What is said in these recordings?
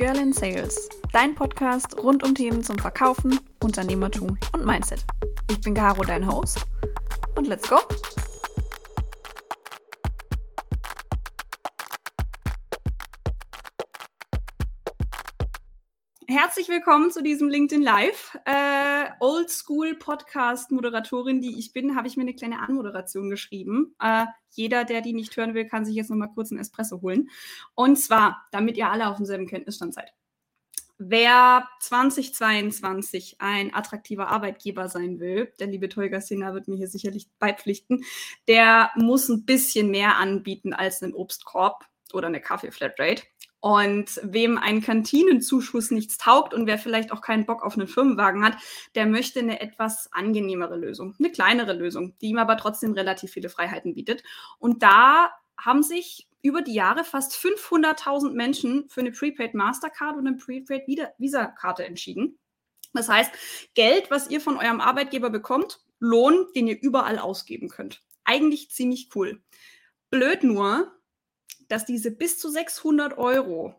Girl in Sales, dein Podcast rund um Themen zum Verkaufen, Unternehmertum und Mindset. Ich bin Caro, dein Host. Und let's go! Herzlich willkommen zu diesem LinkedIn Live. Äh, Oldschool Podcast Moderatorin, die ich bin, habe ich mir eine kleine Anmoderation geschrieben. Äh, jeder, der die nicht hören will, kann sich jetzt noch mal kurz einen Espresso holen. Und zwar, damit ihr alle auf demselben Kenntnisstand seid. Wer 2022 ein attraktiver Arbeitgeber sein will, der liebe Tolga Sina wird mir hier sicherlich beipflichten, der muss ein bisschen mehr anbieten als einen Obstkorb oder eine Kaffee-Flatrate. Und wem ein Kantinenzuschuss nichts taugt und wer vielleicht auch keinen Bock auf einen Firmenwagen hat, der möchte eine etwas angenehmere Lösung, eine kleinere Lösung, die ihm aber trotzdem relativ viele Freiheiten bietet. Und da haben sich über die Jahre fast 500.000 Menschen für eine Prepaid Mastercard und eine Prepaid Visa-Karte entschieden. Das heißt, Geld, was ihr von eurem Arbeitgeber bekommt, Lohn, den ihr überall ausgeben könnt. Eigentlich ziemlich cool. Blöd nur, dass diese bis zu 600 Euro,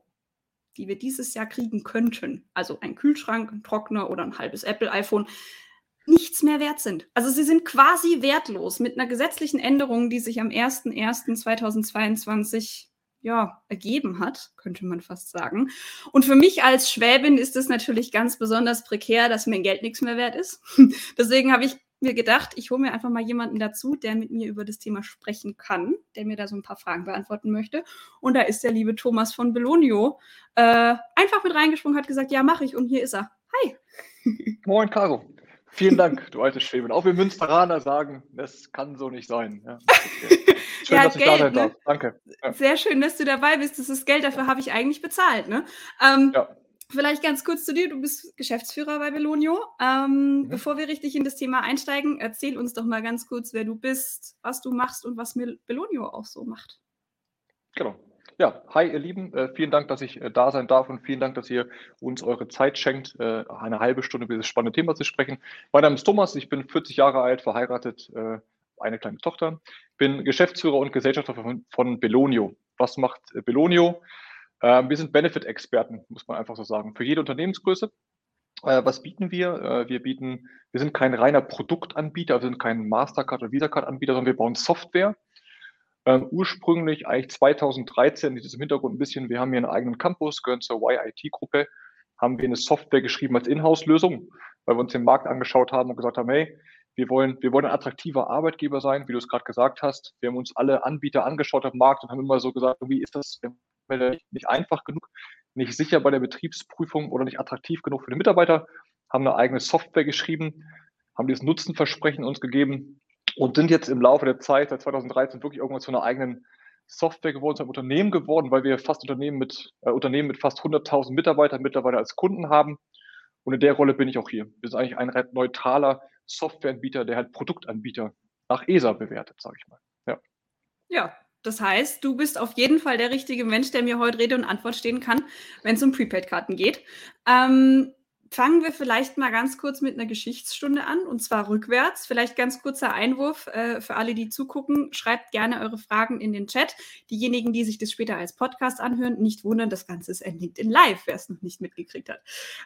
die wir dieses Jahr kriegen könnten, also ein Kühlschrank, ein Trockner oder ein halbes Apple-iPhone, nichts mehr wert sind. Also sie sind quasi wertlos mit einer gesetzlichen Änderung, die sich am 01.01.2022 ja, ergeben hat, könnte man fast sagen. Und für mich als Schwäbin ist es natürlich ganz besonders prekär, dass mein Geld nichts mehr wert ist. Deswegen habe ich mir gedacht, ich hole mir einfach mal jemanden dazu, der mit mir über das Thema sprechen kann, der mir da so ein paar Fragen beantworten möchte. Und da ist der liebe Thomas von Belonio äh, einfach mit reingesprungen, hat gesagt, ja, mache ich. Und hier ist er. Hi. Moin, Caro. Vielen Dank, du alte Schwäbin. Auch wir Münsteraner sagen, das kann so nicht sein. Ja, schön, ja, dass Geld, ich da sein ne? darf. Danke. Ja. Sehr schön, dass du dabei bist. Das ist Geld, dafür habe ich eigentlich bezahlt. Ne? Ähm, ja. Vielleicht ganz kurz zu dir. Du bist Geschäftsführer bei Belonio. Ähm, mhm. Bevor wir richtig in das Thema einsteigen, erzähl uns doch mal ganz kurz, wer du bist, was du machst und was Belonio auch so macht. Genau. Ja, hi ihr Lieben, äh, vielen Dank, dass ich äh, da sein darf und vielen Dank, dass ihr uns eure Zeit schenkt, äh, eine halbe Stunde über dieses spannende Thema zu sprechen. Mein Name ist Thomas, ich bin 40 Jahre alt, verheiratet, äh, eine kleine Tochter, bin Geschäftsführer und Gesellschafter von, von Belonio. Was macht äh, Belonio? Ähm, wir sind Benefit-Experten, muss man einfach so sagen, für jede Unternehmensgröße. Äh, was bieten wir? Äh, wir bieten, wir sind kein reiner Produktanbieter, wir sind kein Mastercard oder Visa-Card-Anbieter, sondern wir bauen Software. Ähm, ursprünglich, eigentlich 2013, das ist im Hintergrund ein bisschen, wir haben hier einen eigenen Campus, gehören zur YIT-Gruppe, haben wir eine Software geschrieben als Inhouse-Lösung, weil wir uns den Markt angeschaut haben und gesagt haben, hey, wir wollen, wir wollen ein attraktiver Arbeitgeber sein, wie du es gerade gesagt hast. Wir haben uns alle Anbieter angeschaut am Markt und haben immer so gesagt, wie ist das, nicht einfach genug, nicht sicher bei der Betriebsprüfung oder nicht attraktiv genug für den Mitarbeiter, haben eine eigene Software geschrieben, haben dieses Nutzenversprechen uns gegeben und sind jetzt im Laufe der Zeit, seit 2013, wirklich irgendwann zu einer eigenen Software geworden, zu einem Unternehmen geworden, weil wir fast Unternehmen mit, äh, Unternehmen mit fast 100.000 Mitarbeitern mittlerweile als Kunden haben. Und in der Rolle bin ich auch hier. Wir sind eigentlich ein neutraler Softwareanbieter, der halt Produktanbieter nach ESA bewertet, sage ich mal. Ja, das heißt, du bist auf jeden Fall der richtige Mensch, der mir heute Rede und Antwort stehen kann, wenn es um Prepaid-Karten geht. Ähm, fangen wir vielleicht mal ganz kurz mit einer Geschichtsstunde an und zwar rückwärts. Vielleicht ganz kurzer Einwurf äh, für alle, die zugucken. Schreibt gerne eure Fragen in den Chat. Diejenigen, die sich das später als Podcast anhören, nicht wundern, das Ganze ist ein in Live, wer es noch nicht mitgekriegt hat.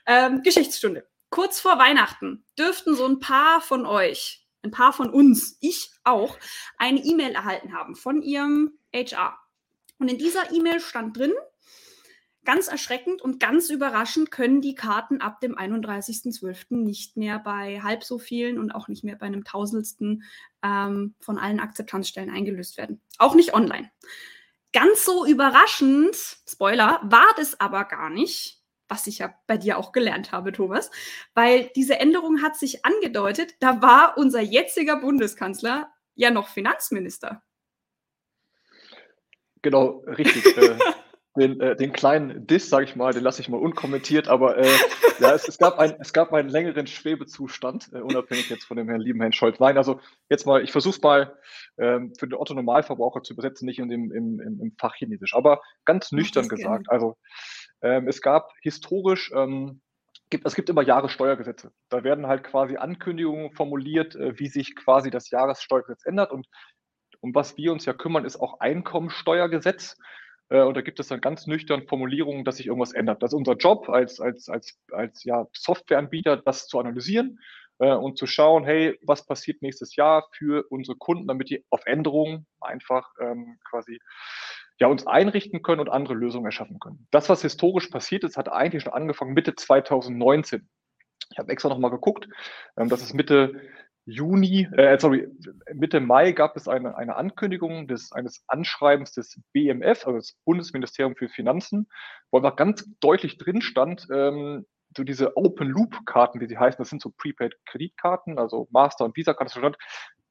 Ähm, Geschichtsstunde. Kurz vor Weihnachten dürften so ein paar von euch ein paar von uns, ich auch, eine E-Mail erhalten haben von ihrem HR. Und in dieser E-Mail stand drin, ganz erschreckend und ganz überraschend können die Karten ab dem 31.12. nicht mehr bei halb so vielen und auch nicht mehr bei einem Tausendstel ähm, von allen Akzeptanzstellen eingelöst werden. Auch nicht online. Ganz so überraschend, Spoiler, war das aber gar nicht, was ich ja bei dir auch gelernt habe, Thomas, weil diese Änderung hat sich angedeutet, da war unser jetziger Bundeskanzler ja noch Finanzminister. Genau, richtig. äh, den, äh, den kleinen Diss, sage ich mal, den lasse ich mal unkommentiert, aber äh, ja, es, es, gab ein, es gab einen längeren Schwebezustand, äh, unabhängig jetzt von dem Herrn lieben Herrn Scholz. Nein, also jetzt mal, ich versuche es mal ähm, für den Otto-Normalverbraucher zu übersetzen, nicht in dem, im, im, im Fachchinesisch, aber ganz nüchtern gesagt. Gerne. Also ähm, es gab historisch, ähm, gibt, es gibt immer Jahressteuergesetze. Da werden halt quasi Ankündigungen formuliert, äh, wie sich quasi das Jahressteuergesetz ändert. Und um was wir uns ja kümmern, ist auch Einkommensteuergesetz. Äh, und da gibt es dann ganz nüchtern Formulierungen, dass sich irgendwas ändert. Das ist unser Job als, als, als, als ja, Softwareanbieter, das zu analysieren äh, und zu schauen, hey, was passiert nächstes Jahr für unsere Kunden, damit die auf Änderungen einfach ähm, quasi ja, uns einrichten können und andere Lösungen erschaffen können. Das, was historisch passiert ist, hat eigentlich schon angefangen Mitte 2019. Ich habe extra nochmal geguckt. Ähm, das ist Mitte Juni, äh, sorry, Mitte Mai gab es eine, eine Ankündigung des, eines Anschreibens des BMF, also des Bundesministerium für Finanzen, wo einfach ganz deutlich drin stand, ähm, so diese Open-Loop-Karten, wie sie heißen, das sind so Prepaid-Kreditkarten, also Master- und Visa-Karten,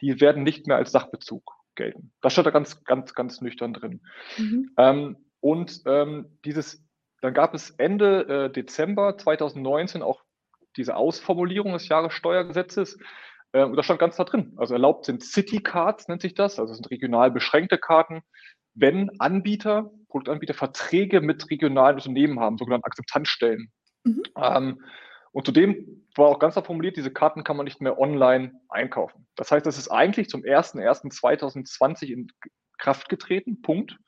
die werden nicht mehr als Sachbezug gelten. Das steht da ganz, ganz, ganz nüchtern drin. Mhm. Ähm, und ähm, dieses, dann gab es Ende äh, Dezember 2019 auch diese Ausformulierung des Jahressteuergesetzes. Äh, und da stand ganz da drin. Also erlaubt sind City Cards, nennt sich das, also das sind regional beschränkte Karten, wenn Anbieter, Produktanbieter Verträge mit regionalen Unternehmen haben, sogenannte Akzeptanzstellen. Mhm. Ähm, und zudem war auch ganz klar formuliert, diese Karten kann man nicht mehr online einkaufen. Das heißt, das ist eigentlich zum 01.01.2020 in Kraft getreten, Punkt.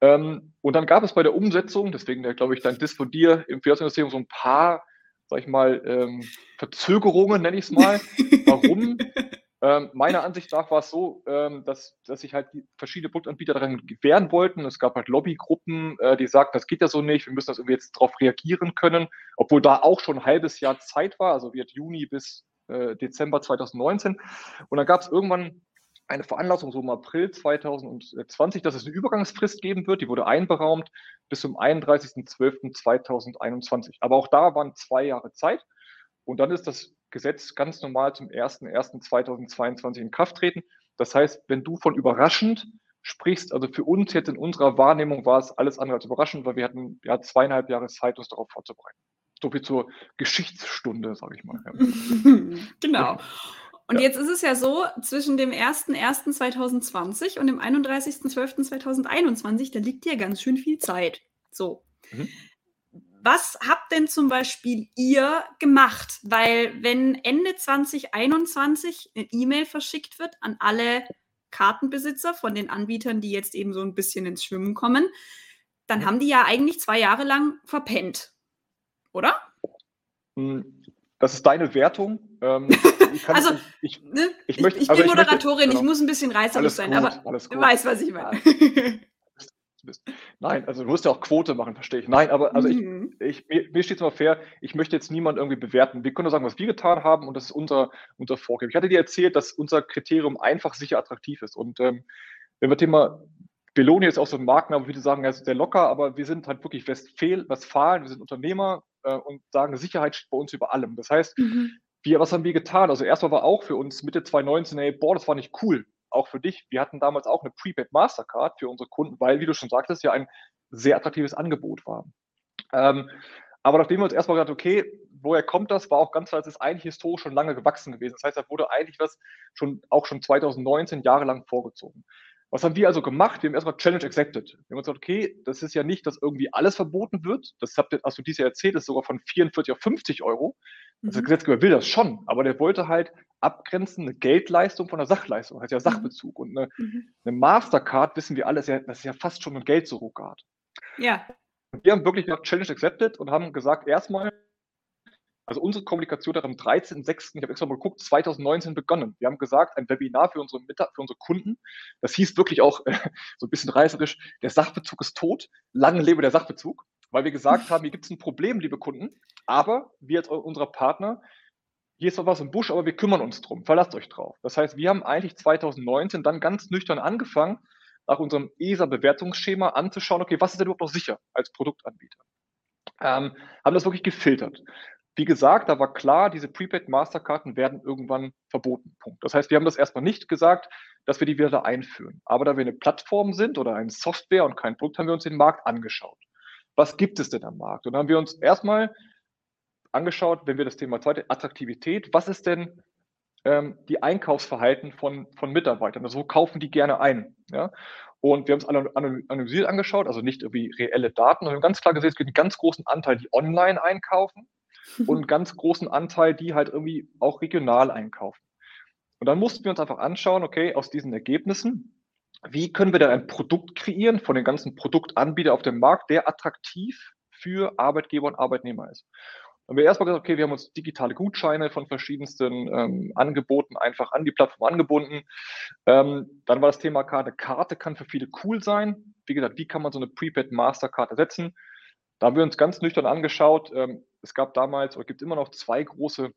Ähm, und dann gab es bei der Umsetzung, deswegen glaube ich, dein Dis von dir im Finanzministerium so ein paar, sag ich mal, ähm, Verzögerungen, nenne ich es mal. Warum? Ähm, meiner Ansicht nach war es so, ähm, dass, dass sich halt verschiedene Produktanbieter daran wehren wollten. Es gab halt Lobbygruppen, äh, die sagten, das geht ja so nicht, wir müssen das irgendwie jetzt darauf reagieren können, obwohl da auch schon ein halbes Jahr Zeit war, also wird Juni bis äh, Dezember 2019. Und dann gab es irgendwann eine Veranlassung, so im April 2020, dass es eine Übergangsfrist geben wird. Die wurde einberaumt bis zum 31.12.2021. Aber auch da waren zwei Jahre Zeit. Und dann ist das Gesetz ganz normal zum 01.01.2022 in Kraft treten. Das heißt, wenn du von überraschend sprichst, also für uns jetzt in unserer Wahrnehmung war es alles andere als überraschend, weil wir hatten ja zweieinhalb Jahre Zeit, uns darauf vorzubereiten. So viel zur Geschichtsstunde, sage ich mal. Genau. Und ja. jetzt ist es ja so, zwischen dem 01.01.2020 und dem 31.12.2021, da liegt ja ganz schön viel Zeit. So. Mhm was habt denn zum Beispiel ihr gemacht? Weil wenn Ende 2021 eine E-Mail verschickt wird an alle Kartenbesitzer von den Anbietern, die jetzt eben so ein bisschen ins Schwimmen kommen, dann haben die ja eigentlich zwei Jahre lang verpennt, oder? Hm, das ist deine Wertung. Ähm, also, ich, ich, ne? ich, möchte, ich, also bin Moderatorin, möchte, genau. ich muss ein bisschen reißerisch sein, gut, aber du weißt, was ich meine. bist. Nein, also du musst ja auch Quote machen, verstehe ich. Nein, aber also mhm. ich, ich, mir, mir steht es mal fair, ich möchte jetzt niemand irgendwie bewerten. Wir können nur sagen, was wir getan haben und das ist unser, unser Vorgehen. Ich hatte dir erzählt, dass unser Kriterium einfach sicher attraktiv ist. Und ähm, wenn wir Thema Belohni ist auch so ein Markenname, würde ich sagen, er ist sehr locker, aber wir sind halt wirklich Westfalen, Westfalen wir sind Unternehmer äh, und sagen, Sicherheit steht bei uns über allem. Das heißt, mhm. wir, was haben wir getan? Also erstmal war auch für uns Mitte 2019, ey, boah, das war nicht cool auch für dich. Wir hatten damals auch eine Prepaid Mastercard für unsere Kunden, weil, wie du schon sagtest, ja ein sehr attraktives Angebot war. Ähm, aber nachdem wir uns erstmal gedacht, okay, woher kommt das, war auch ganz klar, es ist eigentlich historisch schon lange gewachsen gewesen. Das heißt, da wurde eigentlich was schon auch schon 2019 jahrelang vorgezogen. Was haben wir also gemacht? Wir haben erstmal Challenge accepted. Wir haben uns gesagt, okay, das ist ja nicht, dass irgendwie alles verboten wird. Das habt ihr, hast du dieses Jahr erzählt, ist sogar von 44 auf 50 Euro. Also der mhm. Gesetzgeber will das schon, aber der wollte halt abgrenzen, eine Geldleistung von einer Sachleistung, heißt ja mhm. Sachbezug. Und eine, mhm. eine Mastercard, wissen wir alle, ist ja, das ist ja fast schon ein Geldsurrogat. Ja. Und wir haben wirklich nach Challenge accepted und haben gesagt, erstmal, also unsere Kommunikation hat am 13.06., ich habe extra mal geguckt, 2019 begonnen. Wir haben gesagt, ein Webinar für unsere, für unsere Kunden. Das hieß wirklich auch äh, so ein bisschen reißerisch, der Sachbezug ist tot, lange lebe der Sachbezug, weil wir gesagt haben, hier gibt es ein Problem, liebe Kunden, aber wir als unserer Partner, hier ist was im Busch, aber wir kümmern uns drum, verlasst euch drauf. Das heißt, wir haben eigentlich 2019 dann ganz nüchtern angefangen, nach unserem ESA-Bewertungsschema anzuschauen, okay, was ist denn überhaupt noch sicher als Produktanbieter? Ähm, haben das wirklich gefiltert. Wie gesagt, da war klar, diese Prepaid Masterkarten werden irgendwann verboten. Punkt. Das heißt, wir haben das erstmal nicht gesagt, dass wir die wieder einführen. Aber da wir eine Plattform sind oder eine Software und kein Produkt, haben wir uns den Markt angeschaut. Was gibt es denn am Markt? Und dann haben wir uns erstmal angeschaut, wenn wir das Thema zweite Attraktivität, was ist denn ähm, die Einkaufsverhalten von, von Mitarbeitern? Also wo kaufen die gerne ein? Ja? Und wir haben es analysiert angeschaut, also nicht irgendwie reelle Daten, sondern ganz klar gesehen, es gibt einen ganz großen Anteil, die online einkaufen und einen ganz großen Anteil, die halt irgendwie auch regional einkaufen. Und dann mussten wir uns einfach anschauen, okay, aus diesen Ergebnissen, wie können wir denn ein Produkt kreieren von den ganzen Produktanbietern auf dem Markt, der attraktiv für Arbeitgeber und Arbeitnehmer ist. Und wir erstmal gesagt, okay, wir haben uns digitale Gutscheine von verschiedensten ähm, Angeboten einfach an die Plattform angebunden. Ähm, dann war das Thema Karte. Karte kann für viele cool sein. Wie gesagt, wie kann man so eine Prepaid Mastercard ersetzen? Da haben wir uns ganz nüchtern angeschaut. Ähm, es gab damals oder gibt immer noch zwei große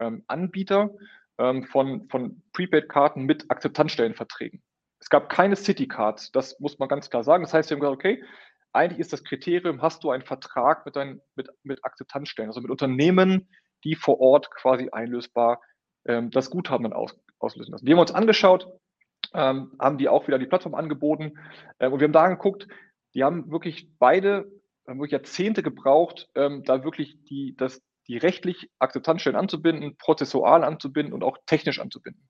ähm, Anbieter ähm, von, von Prepaid-Karten mit Akzeptanzstellenverträgen. Es gab keine City-Cards, das muss man ganz klar sagen. Das heißt, wir haben gesagt, okay, eigentlich ist das Kriterium, hast du einen Vertrag mit, dein, mit, mit Akzeptanzstellen, also mit Unternehmen, die vor Ort quasi einlösbar ähm, das Guthaben dann aus, auslösen lassen. Die haben wir uns angeschaut, ähm, haben die auch wieder die Plattform angeboten äh, und wir haben da geguckt, die haben wirklich beide haben wirklich Jahrzehnte gebraucht, ähm, da wirklich die, das, die rechtlich Akzeptanzstellen anzubinden, prozessual anzubinden und auch technisch anzubinden.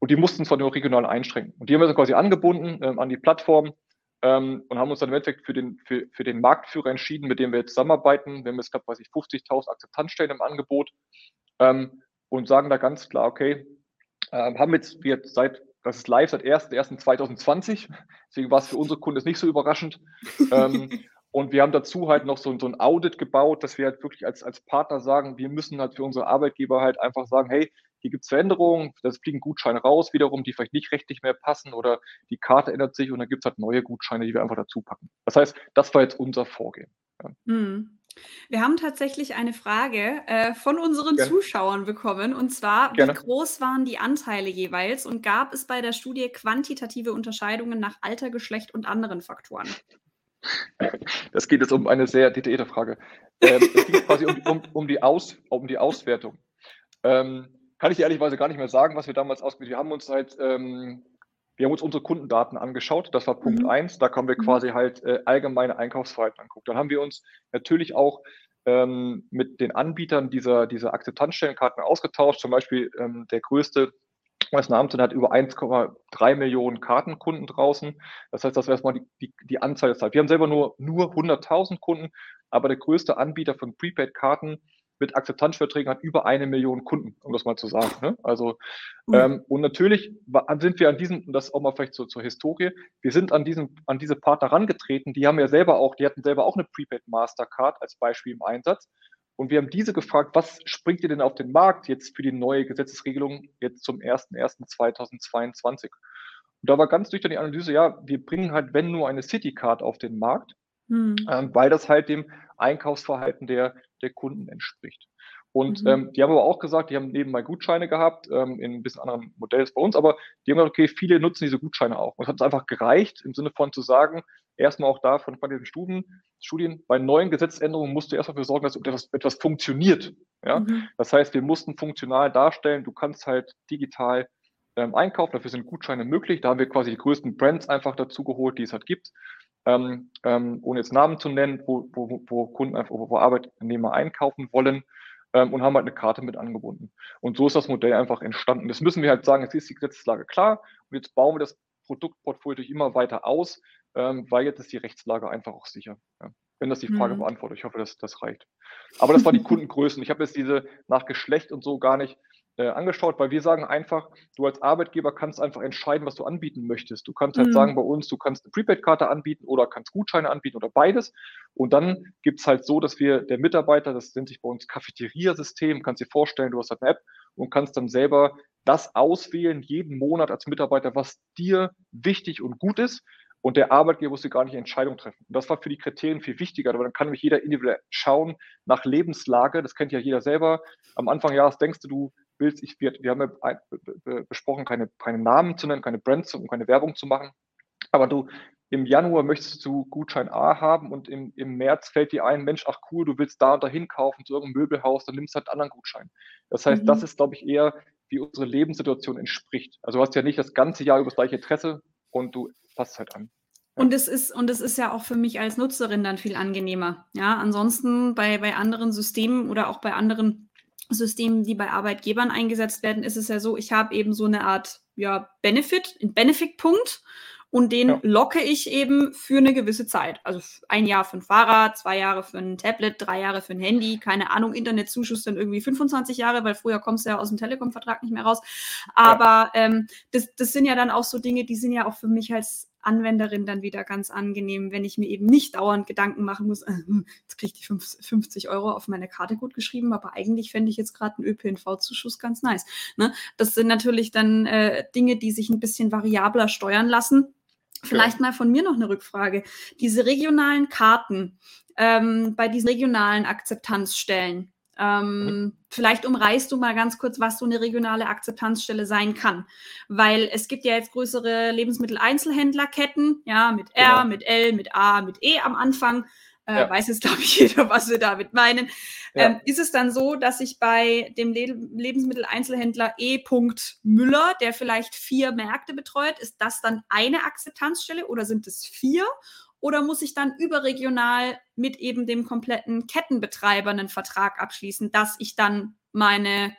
Und die mussten zwar nur regional einschränken. Und die haben wir dann quasi angebunden ähm, an die Plattform ähm, und haben uns dann im Endeffekt für den, für, für den Marktführer entschieden, mit dem wir jetzt zusammenarbeiten. Wir haben jetzt, glaube ich, 50.000 Akzeptanzstellen im Angebot ähm, und sagen da ganz klar, okay, äh, haben jetzt, wir jetzt seit, das ist live seit 1.1.2020, deswegen war es für unsere Kunden nicht so überraschend. ähm, und wir haben dazu halt noch so, so, ein Audit gebaut, dass wir halt wirklich als, als Partner sagen, wir müssen halt für unsere Arbeitgeber halt einfach sagen, hey, hier gibt es Veränderungen, das fliegen Gutscheine raus wiederum, die vielleicht nicht rechtlich mehr passen oder die Karte ändert sich und dann gibt es halt neue Gutscheine, die wir einfach dazu packen. Das heißt, das war jetzt unser Vorgehen. Ja. Hm. Wir haben tatsächlich eine Frage äh, von unseren Gerne. Zuschauern bekommen und zwar, Gerne. wie groß waren die Anteile jeweils und gab es bei der Studie quantitative Unterscheidungen nach Alter, Geschlecht und anderen Faktoren? Das geht jetzt um eine sehr detaillierte Frage. Ähm, es ging quasi um, um, um, die Aus, um die Auswertung. Ähm, kann ich ehrlicherweise gar nicht mehr sagen, was wir damals ausgewertet haben. Wir haben uns halt, ähm, wir haben uns unsere Kundendaten angeschaut. Das war Punkt mhm. eins. Da haben wir mhm. quasi halt äh, allgemeine Einkaufsverhalten angeguckt. Dann haben wir uns natürlich auch ähm, mit den Anbietern dieser, dieser Akzeptanzstellenkarten ausgetauscht. Zum Beispiel ähm, der größte das Namenscenter hat über 1,3 Millionen Kartenkunden draußen. Das heißt, das wäre erstmal die, die, die Anzahl der Zeit. Wir haben selber nur, nur 100.000 Kunden, aber der größte Anbieter von Prepaid-Karten mit Akzeptanzverträgen hat über eine Million Kunden, um das mal zu sagen. Ne? Also, mhm. ähm, und natürlich sind wir an diesem, und das auch mal vielleicht so zur Historie, wir sind an diesem, an diese Partner herangetreten, die haben ja selber auch, die hatten selber auch eine Prepaid Mastercard als Beispiel im Einsatz. Und wir haben diese gefragt, was springt ihr denn auf den Markt jetzt für die neue Gesetzesregelung jetzt zum 01.01.2022? Und da war ganz durch die Analyse, ja, wir bringen halt, wenn nur eine Citycard auf den Markt, hm. ähm, weil das halt dem Einkaufsverhalten der, der Kunden entspricht. Und mhm. ähm, die haben aber auch gesagt, die haben nebenbei Gutscheine gehabt, ähm, in ein bisschen anderen Modell als bei uns, aber die haben gesagt, okay, viele nutzen diese Gutscheine auch. Und es hat einfach gereicht, im Sinne von zu sagen, erstmal auch da von, diesen Studien, Studien, bei neuen Gesetzesänderungen musst du erstmal dafür sorgen, dass etwas, etwas funktioniert. Ja? Mhm. Das heißt, wir mussten funktional darstellen, du kannst halt digital ähm, einkaufen, dafür sind Gutscheine möglich. Da haben wir quasi die größten Brands einfach dazu geholt, die es halt gibt. Ähm, ähm, ohne jetzt Namen zu nennen, wo, wo, wo Kunden einfach, wo Arbeitnehmer einkaufen wollen ähm, und haben halt eine Karte mit angebunden. Und so ist das Modell einfach entstanden. Das müssen wir halt sagen, jetzt ist die Gesetzeslage klar und jetzt bauen wir das Produktportfolio immer weiter aus, ähm, weil jetzt ist die Rechtslage einfach auch sicher. Ja. Wenn das die Frage mhm. beantwortet, ich hoffe, dass das reicht. Aber das war die Kundengrößen. Ich habe jetzt diese nach Geschlecht und so gar nicht äh, angeschaut, weil wir sagen einfach, du als Arbeitgeber kannst einfach entscheiden, was du anbieten möchtest. Du kannst halt mhm. sagen bei uns, du kannst eine Prepaid-Karte anbieten oder kannst Gutscheine anbieten oder beides. Und dann gibt es halt so, dass wir der Mitarbeiter, das nennt sich bei uns Cafeteria-System, kannst dir vorstellen, du hast halt eine App und kannst dann selber das auswählen, jeden Monat als Mitarbeiter, was dir wichtig und gut ist. Und der Arbeitgeber musste gar nicht eine Entscheidung treffen. Und das war für die Kriterien viel wichtiger, aber dann kann nämlich jeder individuell schauen nach Lebenslage. Das kennt ja jeder selber. Am Anfang Jahres denkst du, du willst, ich, wir, wir haben ja besprochen, keine, keine Namen zu nennen, keine Brands und keine Werbung zu machen. Aber du, im Januar möchtest du Gutschein A haben und im, im März fällt dir ein, Mensch, ach cool, du willst da und dahin kaufen zu irgendeinem Möbelhaus, dann nimmst du halt einen anderen Gutschein. Das heißt, mhm. das ist, glaube ich, eher, wie unsere Lebenssituation entspricht. Also du hast ja nicht das ganze Jahr über das gleiche Interesse und du passt halt an. Und es ist, und es ist ja auch für mich als Nutzerin dann viel angenehmer. Ja, ansonsten bei, bei anderen Systemen oder auch bei anderen Systemen, die bei Arbeitgebern eingesetzt werden, ist es ja so, ich habe eben so eine Art ja, Benefit, einen Benefit-Punkt und den ja. locke ich eben für eine gewisse Zeit. Also ein Jahr für ein Fahrrad, zwei Jahre für ein Tablet, drei Jahre für ein Handy, keine Ahnung, Internetzuschuss dann irgendwie 25 Jahre, weil früher kommst du ja aus dem Telekom-Vertrag nicht mehr raus. Aber ja. ähm, das, das sind ja dann auch so Dinge, die sind ja auch für mich als Anwenderin dann wieder ganz angenehm, wenn ich mir eben nicht dauernd Gedanken machen muss, äh, hm, jetzt kriege ich die 50 Euro auf meine Karte gut geschrieben, aber eigentlich fände ich jetzt gerade einen ÖPNV-Zuschuss ganz nice. Ne? Das sind natürlich dann äh, Dinge, die sich ein bisschen variabler steuern lassen. Vielleicht ja. mal von mir noch eine Rückfrage. Diese regionalen Karten ähm, bei diesen regionalen Akzeptanzstellen, ähm. Vielleicht umreißt du mal ganz kurz, was so eine regionale Akzeptanzstelle sein kann. Weil es gibt ja jetzt größere Lebensmitteleinzelhändlerketten, ja, mit R, genau. mit L, mit A, mit E am Anfang. Äh, ja. Weiß jetzt, glaube ich, jeder, was wir damit meinen. Ja. Ähm, ist es dann so, dass ich bei dem Le Lebensmitteleinzelhändler E. Müller, der vielleicht vier Märkte betreut, ist das dann eine Akzeptanzstelle oder sind es vier? Oder muss ich dann überregional mit eben dem kompletten Kettenbetreiber einen Vertrag abschließen, dass ich dann meine,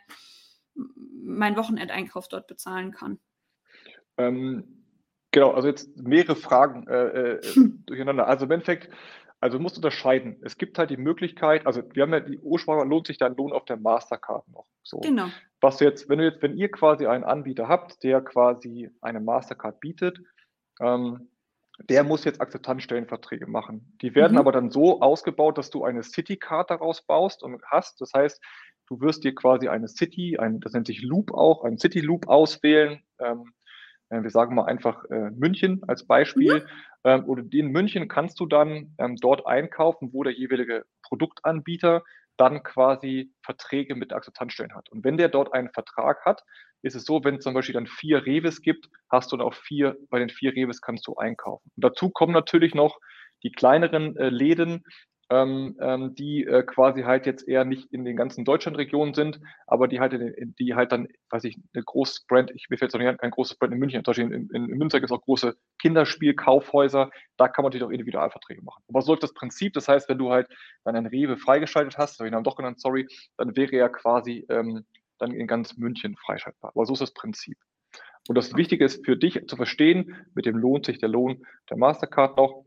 meinen Wochenendeinkauf dort bezahlen kann? Ähm, genau, also jetzt mehrere Fragen äh, äh, hm. durcheinander. Also im Endeffekt, also du musst unterscheiden. Es gibt halt die Möglichkeit, also wir haben ja die Ursprache, lohnt sich dein Lohn auf der Mastercard noch. So. Genau. Was du jetzt, wenn du jetzt, wenn ihr quasi einen Anbieter habt, der quasi eine Mastercard bietet, ähm, der muss jetzt Akzeptanzstellenverträge machen. Die werden mhm. aber dann so ausgebaut, dass du eine City-Card daraus baust und hast. Das heißt, du wirst dir quasi eine City, ein, das nennt sich Loop auch, ein City-Loop auswählen. Ähm, äh, wir sagen mal einfach äh, München als Beispiel. Mhm. Ähm, und in München kannst du dann ähm, dort einkaufen, wo der jeweilige Produktanbieter dann quasi Verträge mit Akzeptanzstellen hat. Und wenn der dort einen Vertrag hat, ist es so, wenn es zum Beispiel dann vier Reves gibt, hast du dann auch vier, bei den vier Reves kannst du einkaufen. Und dazu kommen natürlich noch die kleineren äh, Läden, ähm, ähm, die äh, quasi halt jetzt eher nicht in den ganzen Deutschlandregionen sind, aber die halt, in, die halt dann, weiß ich, eine große Brand, ich fällt jetzt noch nicht ein großes Brand in München, zum Beispiel in, in, in Münster gibt es auch große Kinderspielkaufhäuser, da kann man natürlich auch Individualverträge machen. Aber so läuft das Prinzip, das heißt, wenn du halt dann ein Rewe freigeschaltet hast, habe ich ihn doch genannt, sorry, dann wäre er quasi ähm, dann in ganz München freischaltbar. Aber so ist das Prinzip. Und das Wichtige ist für dich zu verstehen, mit dem lohnt sich der Lohn der Mastercard noch.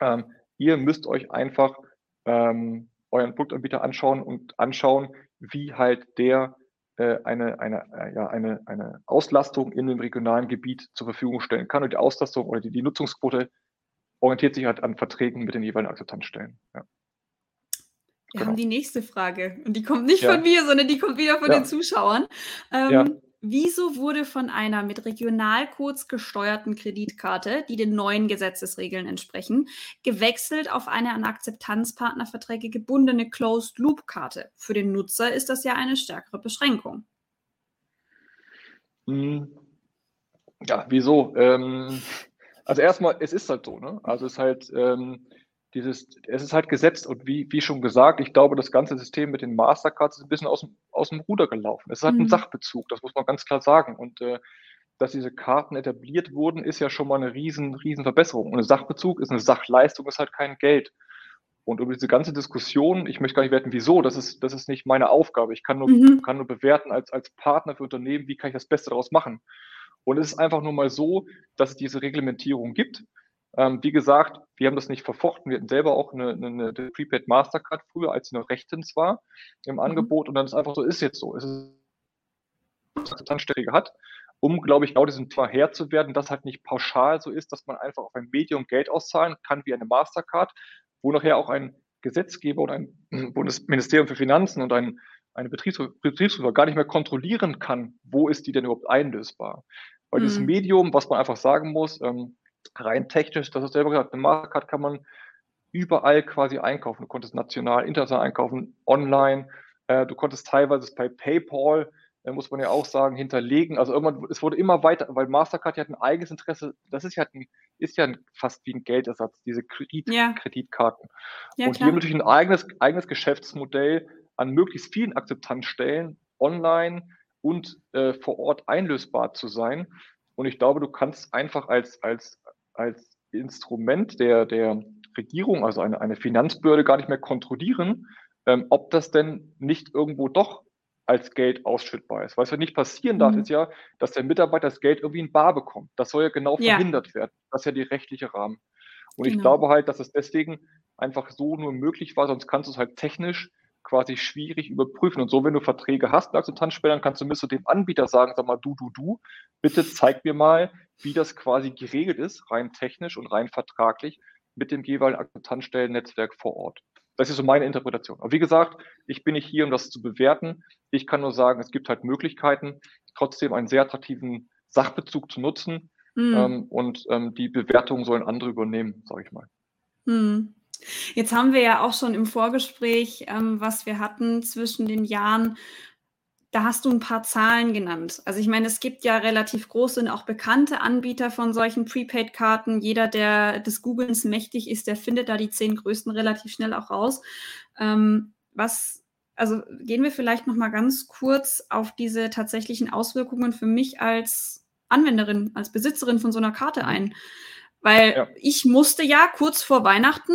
Ähm, ihr müsst euch einfach ähm, euren Produktanbieter anschauen und anschauen, wie halt der äh, eine, eine, äh, ja, eine, eine Auslastung in dem regionalen Gebiet zur Verfügung stellen kann. Und die Auslastung oder die, die Nutzungsquote orientiert sich halt an Verträgen mit den jeweiligen Akzeptanzstellen. Ja. Wir genau. haben die nächste Frage. Und die kommt nicht ja. von mir, sondern die kommt wieder von ja. den Zuschauern. Ähm, ja. Wieso wurde von einer mit Regionalcodes gesteuerten Kreditkarte, die den neuen Gesetzesregeln entsprechen, gewechselt auf eine an Akzeptanzpartnerverträge gebundene Closed-Loop-Karte? Für den Nutzer ist das ja eine stärkere Beschränkung. Hm. Ja, wieso? Ähm, also erstmal, es ist halt so, ne? Also es ist halt, ähm, dieses, es ist halt gesetzt und wie, wie schon gesagt, ich glaube, das ganze System mit den Mastercards ist ein bisschen aus dem, aus dem Ruder gelaufen. Es ist halt mhm. ein Sachbezug, das muss man ganz klar sagen. Und äh, dass diese Karten etabliert wurden, ist ja schon mal eine riesen, riesen Verbesserung. Und ein Sachbezug ist eine Sachleistung, ist halt kein Geld. Und über diese ganze Diskussion, ich möchte gar nicht werten, wieso, das ist, das ist nicht meine Aufgabe. Ich kann nur, mhm. kann nur bewerten als, als Partner für Unternehmen, wie kann ich das Beste daraus machen. Und es ist einfach nur mal so, dass es diese Reglementierung gibt. Ähm, wie gesagt, wir haben das nicht verfochten. Wir hatten selber auch eine, eine, eine Prepaid Mastercard früher, als sie noch rechtens war im mhm. Angebot. Und dann ist einfach so, ist jetzt so. Es ist Akzeptanzstelle hat, um, glaube ich, genau diesem Thema Herr zu werden, dass halt nicht pauschal so ist, dass man einfach auf ein Medium Geld auszahlen kann wie eine Mastercard, wo nachher auch ein Gesetzgeber oder ein Bundesministerium für Finanzen und ein, eine Betriebsprüfer gar nicht mehr kontrollieren kann, wo ist die denn überhaupt einlösbar. Weil mhm. dieses Medium, was man einfach sagen muss, ähm, rein technisch, das ist selber gesagt, eine Mastercard kann man überall quasi einkaufen. Du konntest national, international einkaufen, online. Äh, du konntest teilweise bei PayPal, äh, muss man ja auch sagen, hinterlegen. Also irgendwann, es wurde immer weiter, weil Mastercard ja ein eigenes Interesse, das ist ja, ein, ist ja fast wie ein Geldersatz, diese Kredit, ja. Kreditkarten. Ja, und die haben natürlich ein eigenes, eigenes Geschäftsmodell an möglichst vielen Akzeptanzstellen online und äh, vor Ort einlösbar zu sein. Und ich glaube, du kannst einfach als, als als Instrument der, der Regierung, also eine, eine Finanzbehörde, gar nicht mehr kontrollieren, ähm, ob das denn nicht irgendwo doch als Geld ausschüttbar ist. Was ja nicht passieren darf, Mhm. ist ja, dass der Mitarbeiter das Geld irgendwie in bar bekommt. Das soll ja genau Ja. verhindert werden. Das ist ja der rechtliche Rahmen. Und ich Genau. glaube halt, dass es deswegen einfach so nur möglich war, sonst kannst du es halt technisch quasi schwierig überprüfen. Und so, wenn du Verträge hast mit Akzeptanzspendern, kannst du du dem Anbieter sagen, sag mal, du, du, du, bitte zeig mir mal, wie das quasi geregelt ist, rein technisch und rein vertraglich mit dem jeweiligen Akzeptanzstellennetzwerk vor Ort. Das ist so meine Interpretation. Aber wie gesagt, ich bin nicht hier, um das zu bewerten. Ich kann nur sagen, es gibt halt Möglichkeiten, trotzdem einen sehr attraktiven Sachbezug zu nutzen. Mhm. Ähm, und ähm, die Bewertung sollen andere übernehmen, sage ich mal. Hm. Jetzt haben wir ja auch schon im Vorgespräch, ähm, was wir hatten zwischen den Jahren, da hast du ein paar Zahlen genannt. Also ich meine, es gibt ja relativ große und auch bekannte Anbieter von solchen Prepaid-Karten. Jeder, der des Googlens mächtig ist, der findet da die zehn größten relativ schnell auch raus. Ähm, was, also gehen wir vielleicht noch mal ganz kurz auf diese tatsächlichen Auswirkungen für mich als Anwenderin, als Besitzerin von so einer Karte ein. Weil Ja. ich musste ja kurz vor Weihnachten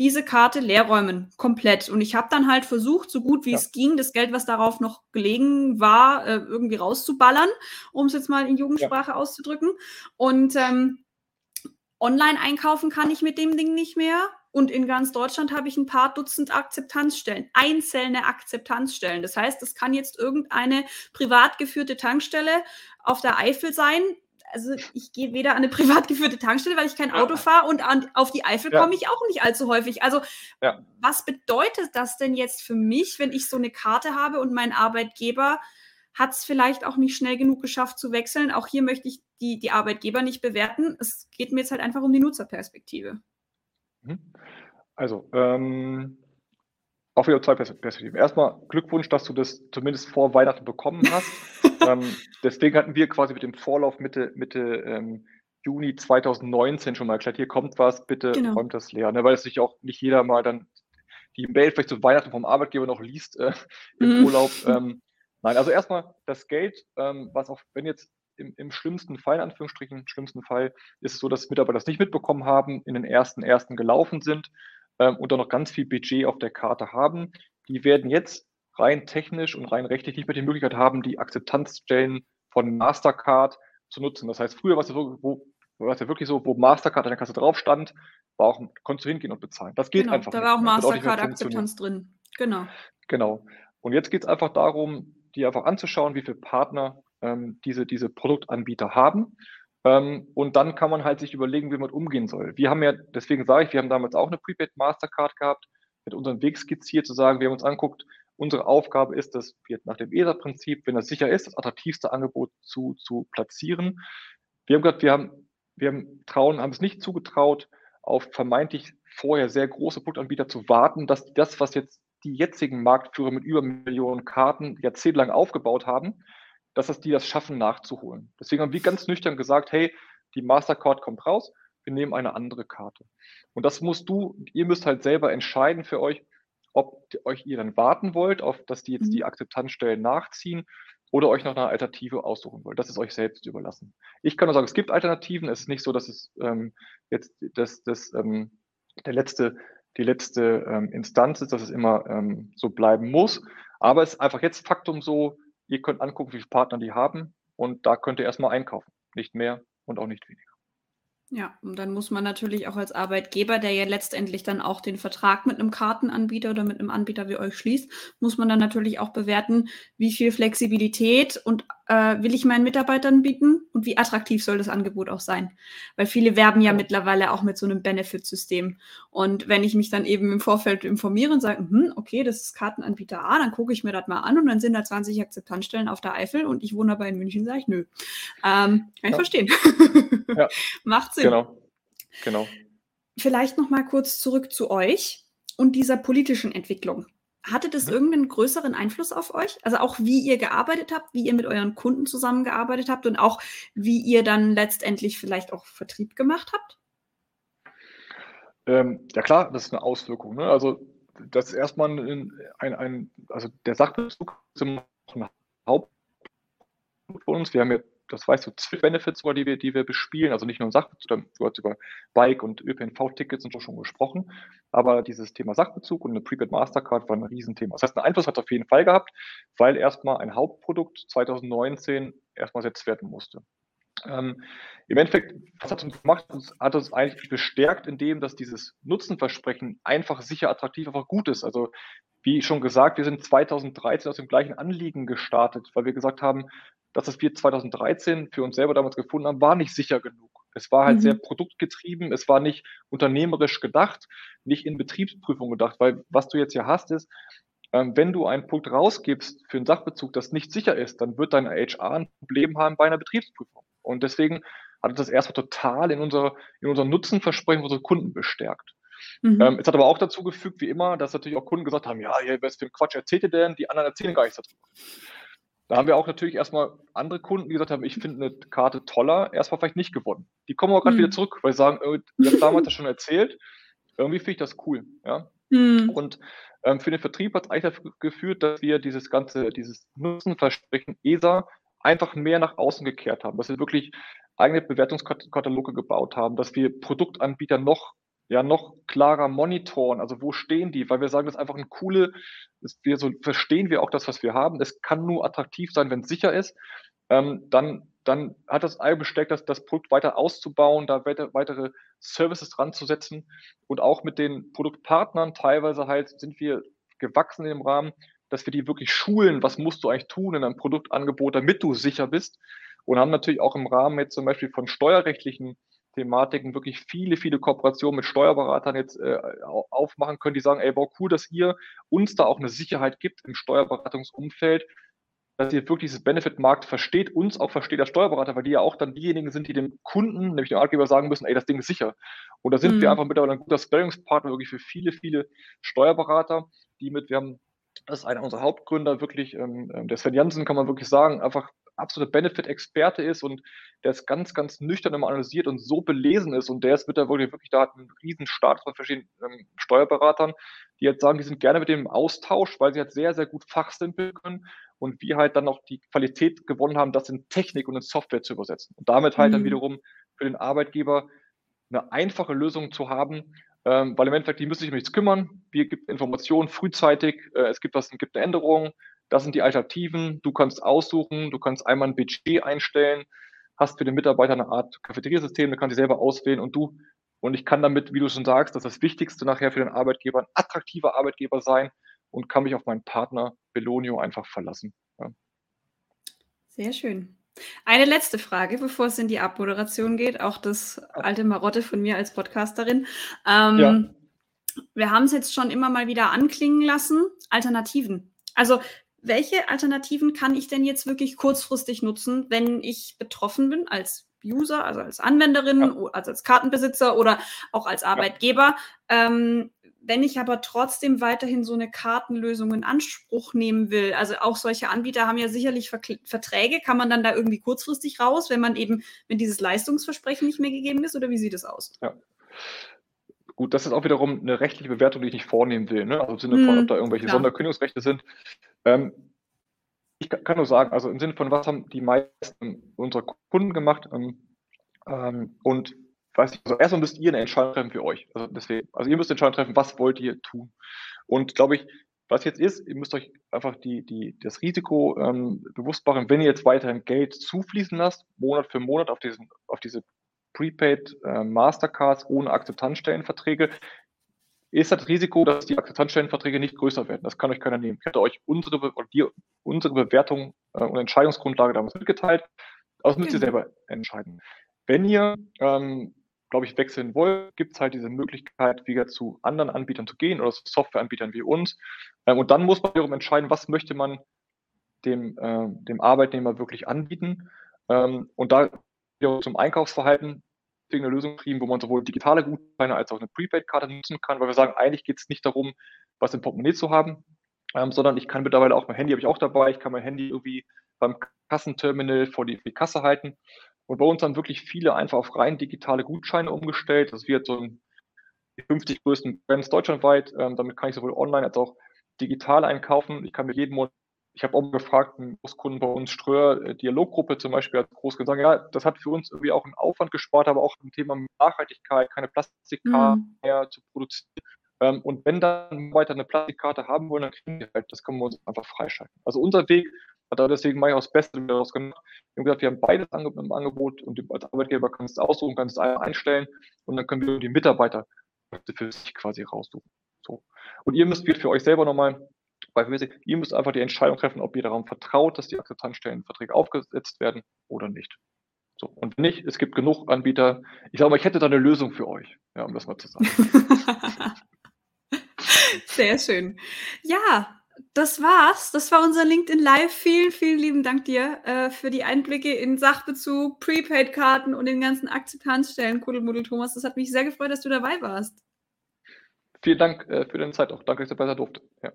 diese Karte leerräumen, komplett. Und ich habe dann halt versucht, so gut wie Ja. es ging, das Geld, was darauf noch gelegen war, äh, irgendwie rauszuballern, um es jetzt mal in Jugendsprache auszudrücken. Und ähm, online einkaufen kann ich mit dem Ding nicht mehr. Und in ganz Deutschland habe ich ein paar Dutzend Akzeptanzstellen, einzelne Akzeptanzstellen. Das heißt, es kann jetzt irgendeine privat geführte Tankstelle auf der Eifel sein. Also ich gehe weder an eine privat geführte Tankstelle, weil ich kein. Auto fahre und an, auf die Eifel Ja. komme ich auch nicht allzu häufig. Also Ja. was bedeutet das denn jetzt für mich, wenn ich so eine Karte habe und mein Arbeitgeber hat es vielleicht auch nicht schnell genug geschafft zu wechseln? Auch hier möchte ich die, die Arbeitgeber nicht bewerten. Es geht mir jetzt halt einfach um die Nutzerperspektive. Mhm. Also, ähm, auch wieder zwei Pers- Perspektiven. Erstmal Glückwunsch, dass du das zumindest vor Weihnachten bekommen hast. ähm, deswegen hatten wir quasi mit dem Vorlauf Mitte, Mitte ähm, Juni 2019 schon mal erklärt, hier kommt was, bitte Genau. räumt das leer. Ne? Weil es sich auch nicht jeder mal dann die Mail vielleicht zu Weihnachten vom Arbeitgeber noch liest äh, im Mhm. Urlaub. Ähm, nein, also erstmal das Geld, ähm, was auch, wenn jetzt im, im schlimmsten Fall, in Anführungsstrichen, schlimmsten Fall, ist es so, dass Mitarbeiter das nicht mitbekommen haben, in den ersten ersten gelaufen sind ähm, und dann noch ganz viel Budget auf der Karte haben. Die werden jetzt rein technisch und rein rechtlich nicht mehr die Möglichkeit haben, die Akzeptanzstellen von Mastercard zu nutzen. Das heißt, früher war es ja, so, wo, war es ja wirklich so, wo Mastercard an der Kasse drauf stand, war auch, konntest du hingehen und bezahlen. Das geht Genau, einfach da nicht war auch Mastercard-Akzeptanz drin. Genau. Genau. Und jetzt geht es einfach darum, die einfach anzuschauen, wie viele Partner ähm, diese, diese Produktanbieter haben. Ähm, und dann kann man halt sich überlegen, wie man umgehen soll. Wir haben ja, deswegen sage ich, wir haben damals auch eine Prepaid Mastercard gehabt, mit unserem Weg skizziert, zu sagen, wir haben uns anguckt, unsere Aufgabe ist es, nach dem ESA-Prinzip, wenn das sicher ist, das attraktivste Angebot zu, zu platzieren. Wir haben gesagt, wir haben, wir haben trauen, haben es nicht zugetraut, auf vermeintlich vorher sehr große Produktanbieter zu warten, dass das, was jetzt die jetzigen Marktführer mit über Millionen Karten jahrzehntelang aufgebaut haben, dass das die das schaffen nachzuholen. Deswegen haben wir ganz nüchtern gesagt, hey, die Mastercard kommt raus, wir nehmen eine andere Karte. Und das musst du, ihr müsst halt selber entscheiden für euch, ob euch ihr dann warten wollt, auf dass die jetzt Mhm. die Akzeptanzstellen nachziehen oder euch noch eine Alternative aussuchen wollt. Das ist euch selbst überlassen. Ich kann nur sagen, es gibt Alternativen. Es ist nicht so, dass es ähm, jetzt das, das, ähm, der letzte, die letzte ähm, Instanz ist, dass es immer ähm, so bleiben muss. Aber es ist einfach jetzt Faktum so, ihr könnt angucken, wie viele Partner die haben und da könnt ihr erstmal einkaufen. Nicht mehr und auch nicht weniger. Ja, und dann muss man natürlich auch als Arbeitgeber, der ja letztendlich dann auch den Vertrag mit einem Kartenanbieter oder mit einem Anbieter wie euch schließt, muss man dann natürlich auch bewerten, wie viel Flexibilität und äh, will ich meinen Mitarbeitern bieten und wie attraktiv soll das Angebot auch sein. Weil viele werben ja mittlerweile auch mit so einem Benefit-System. Und wenn ich mich dann eben im Vorfeld informiere und sage, hm, okay, das ist Kartenanbieter A, dann gucke ich mir das mal an und dann sind da 20 Akzeptanzstellen auf der Eifel und ich wohne aber in München, sage ich, nö. Ähm, kann ich Ja. verstehen. Ja. Macht Sinn. Genau. Genau. Vielleicht noch mal kurz zurück zu euch und dieser politischen Entwicklung. Hatte das irgendeinen größeren Einfluss auf euch? Also auch wie ihr gearbeitet habt, wie ihr mit euren Kunden zusammengearbeitet habt und auch wie ihr dann letztendlich vielleicht auch Vertrieb gemacht habt? Ähm, ja klar, das ist eine Auswirkung. Ne? Also das ist erstmal ein, ein, ein also der Sachbezug ist immer noch ein Hauptpunkt von uns. Wir haben ja das weißt du, zwölf Benefits, die wir, die wir bespielen, also nicht nur Sachbezug, du hast über Bike und ÖPNV-Tickets und so schon gesprochen, aber dieses Thema Sachbezug und eine Prepaid Mastercard war ein Riesenthema. Das heißt, einen Einfluss hat es auf jeden Fall gehabt, weil erstmal ein Hauptprodukt 2019 erstmal setzt werden musste. Ähm, Im Endeffekt, was hat uns gemacht? Hat uns eigentlich bestärkt in dem, dass dieses Nutzenversprechen einfach, sicher, attraktiv, einfach gut ist. Also wie schon gesagt, wir sind 2013 aus dem gleichen Anliegen gestartet, weil wir gesagt haben, dass das wir 2013 für uns selber damals gefunden haben, war nicht sicher genug. Es war halt mhm. sehr produktgetrieben, es war nicht unternehmerisch gedacht, nicht in Betriebsprüfung gedacht, weil was du jetzt hier hast ist, ähm, wenn du einen Punkt rausgibst für einen Sachbezug, das nicht sicher ist, dann wird dein HR ein Problem haben bei einer Betriebsprüfung. Und deswegen hat uns das erstmal total in unser, in unser Nutzenversprechen unsere Kunden bestärkt. Mhm. Ähm, es hat aber auch dazu gefügt, wie immer, dass natürlich auch Kunden gesagt haben, ja, was für ein Quatsch erzählt ihr denn? Die anderen erzählen gar nichts dazu. Da haben wir auch natürlich erstmal andere Kunden, die gesagt haben, ich finde eine Karte toller, erstmal vielleicht nicht gewonnen. Die kommen auch gerade mhm. wieder zurück, weil sie sagen, äh, ihr habt damals das schon erzählt, irgendwie finde ich das cool. Ja? Mhm. Und ähm, für den Vertrieb hat es eigentlich dafür geführt, dass wir dieses ganze, dieses Nutzenversprechen ESA einfach mehr nach außen gekehrt haben, dass wir wirklich eigene Bewertungskataloge gebaut haben, dass wir Produktanbieter noch ja noch klarer monitoren. Also wo stehen die? Weil wir sagen, das ist einfach ein coole, wir so verstehen wir auch das, was wir haben. Es kann nur attraktiv sein, wenn es sicher ist. Ähm, dann, dann hat das Ei besteckt, das, das Produkt weiter auszubauen, da weiter, weitere Services dran zu setzen und auch mit den Produktpartnern teilweise halt sind wir gewachsen in dem Rahmen, dass wir die wirklich schulen, was musst du eigentlich tun in einem Produktangebot, damit du sicher bist und haben natürlich auch im Rahmen jetzt zum Beispiel von steuerrechtlichen Thematiken wirklich viele, viele Kooperationen mit Steuerberatern jetzt äh, aufmachen können, die sagen, ey, wow, cool, dass ihr uns da auch eine Sicherheit gibt im Steuerberatungsumfeld, dass ihr wirklich dieses Benefit-Markt versteht, uns auch versteht als Steuerberater, weil die ja auch dann diejenigen sind, die dem Kunden, nämlich dem Arbeitgeber, sagen müssen, ey, das Ding ist sicher. Und da sind mhm. wir einfach mittlerweile ein guter Sparringspartner wirklich für viele, viele Steuerberater, die mit, wir haben, das ist einer unserer Hauptgründer, wirklich, ähm, ähm der Sven Jansen, kann man wirklich sagen, einfach absoluter Benefit-Experte ist und der ist ganz, ganz nüchtern immer analysiert und so belesen ist und der ist mittlerweile wirklich, da hat einen riesen Start von verschiedenen ähm, Steuerberatern, die jetzt sagen, die sind gerne mit dem Austausch, weil sie halt sehr, sehr gut fachsimpeln können und wir halt dann auch die Qualität gewonnen haben, das in Technik und in Software zu übersetzen und damit halt mhm. dann wiederum für den Arbeitgeber eine einfache Lösung zu haben, ähm, weil im Endeffekt, die müssen sich um nichts kümmern. Wir gibt Informationen frühzeitig, äh, es gibt was, gibt eine Änderung, das sind die Alternativen. Du kannst aussuchen, du kannst einmal ein Budget einstellen, hast für den Mitarbeiter eine Art Cafeteriasystem, du kannst sie selber auswählen und du, und ich kann damit, wie du schon sagst, das ist das Wichtigste nachher für den Arbeitgeber, ein attraktiver Arbeitgeber sein und kann mich auf meinen Partner Belonio einfach verlassen. Ja. Sehr schön. Eine letzte Frage, bevor es in die Abmoderation geht, auch das alte Marotte von mir als Podcasterin. Ähm, ja. Wir haben es jetzt schon immer mal wieder anklingen lassen. Alternativen. Also welche Alternativen kann ich denn jetzt wirklich kurzfristig nutzen, wenn ich betroffen bin als User, also als Anwenderin, ja. also als Kartenbesitzer oder auch als Arbeitgeber? Ja. Ähm, wenn ich aber trotzdem weiterhin so eine Kartenlösung in Anspruch nehmen will, also auch solche Anbieter haben ja sicherlich Ver Verträge, kann man dann da irgendwie kurzfristig raus, wenn man eben, wenn dieses Leistungsversprechen nicht mehr gegeben ist, oder wie sieht es aus? Ja. Gut, das ist auch wiederum eine rechtliche Bewertung, die ich nicht vornehmen will. Ne? Also im Sinne von, ob da hm, irgendwelche klar. Sonderkündigungsrechte sind. Ähm, ich kann nur sagen, also im Sinne von, was haben die meisten unserer Kunden gemacht? Ähm, ähm, und weiß ich, also erstmal müsst ihr eine Entscheidung treffen für euch. Also, deswegen, also ihr müsst Entscheidung treffen, was wollt ihr tun? Und glaube ich, was jetzt ist, ihr müsst euch einfach die, die, das Risiko ähm, bewusst machen, wenn ihr jetzt weiterhin Geld zufließen lasst, Monat für Monat auf, diesen, auf diese Prepaid äh, Mastercards ohne Akzeptanzstellenverträge, ist das Risiko, dass die Akzeptanzstellenverträge nicht größer werden. Das kann euch keiner nehmen. Ich hätte euch unsere, die, unsere Bewertung äh, und Entscheidungsgrundlage damals mitgeteilt. Das müsst ihr selber entscheiden. Wenn ihr, ähm, glaube ich, wechseln wollt, gibt es halt diese Möglichkeit, wieder zu anderen Anbietern zu gehen oder zu Softwareanbietern wie uns. Ähm, und dann muss man wiederum entscheiden, was möchte man dem, äh, dem Arbeitnehmer wirklich anbieten. Ähm, und da zum Einkaufsverhalten eine Lösung geschrieben, wo man sowohl digitale Gutscheine als auch eine Prepaid-Karte nutzen kann, weil wir sagen, eigentlich geht es nicht darum, was im Portemonnaie zu haben, ähm, sondern ich kann mittlerweile auch mein Handy habe ich auch dabei, ich kann mein Handy irgendwie beim Kassenterminal vor die, die Kasse halten. Und bei uns haben wirklich viele einfach auf rein digitale Gutscheine umgestellt. Das wird so die 50 größten Brands deutschlandweit. Ähm, damit kann ich sowohl online als auch digital einkaufen. Ich kann mir jeden Monat ich habe auch gefragt, einen Großkunden bei uns, Ströer, äh, Dialoggruppe zum Beispiel, hat groß gesagt, ja, das hat für uns irgendwie auch einen Aufwand gespart, aber auch ein Thema Nachhaltigkeit, keine Plastikkarte mhm. mehr zu produzieren. Ähm, und wenn dann weiter eine Plastikkarte haben wollen, dann kriegen wir halt, das können wir uns einfach freischalten. Also unser Weg hat er deswegen mache ich auch das Beste daraus gemacht. Wir haben gesagt, wir haben beides im Angebot und als Arbeitgeber kannst du es aussuchen, kannst es einstellen und dann können wir die Mitarbeiter für sich quasi raussuchen. So. Und ihr müsst für euch selber nochmal bei Basic, ihr müsst einfach die Entscheidung treffen, ob ihr daran vertraut, dass die Akzeptanzstellenverträge aufgesetzt werden oder nicht. So. Und wenn nicht, es gibt genug Anbieter. Ich sage mal, ich hätte da eine Lösung für euch, ja, um das mal zu sagen. Sehr schön. Ja, das war's. Das war unser LinkedIn Live. Vielen, vielen lieben Dank dir äh, für die Einblicke in Sachbezug, Prepaid-Karten und den ganzen Akzeptanzstellen. Kuddelmuddel Thomas, das hat mich sehr gefreut, dass du dabei warst. Vielen Dank äh, für deine Zeit auch. Danke, dass ich dabei sein durfte. Ja.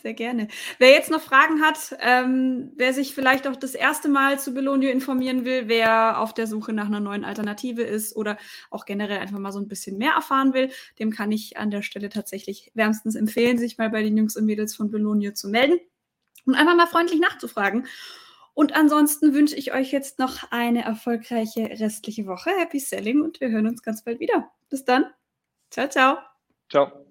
Sehr gerne. Wer jetzt noch Fragen hat, ähm, wer sich vielleicht auch das erste Mal zu Belonio informieren will, wer auf der Suche nach einer neuen Alternative ist oder auch generell einfach mal so ein bisschen mehr erfahren will, dem kann ich an der Stelle tatsächlich wärmstens empfehlen, sich mal bei den Jungs und Mädels von Belonio zu melden und einfach mal freundlich nachzufragen. Und ansonsten wünsche ich euch jetzt noch eine erfolgreiche restliche Woche. Happy Selling und wir hören uns ganz bald wieder. Bis dann. Ciao, ciao. Ciao.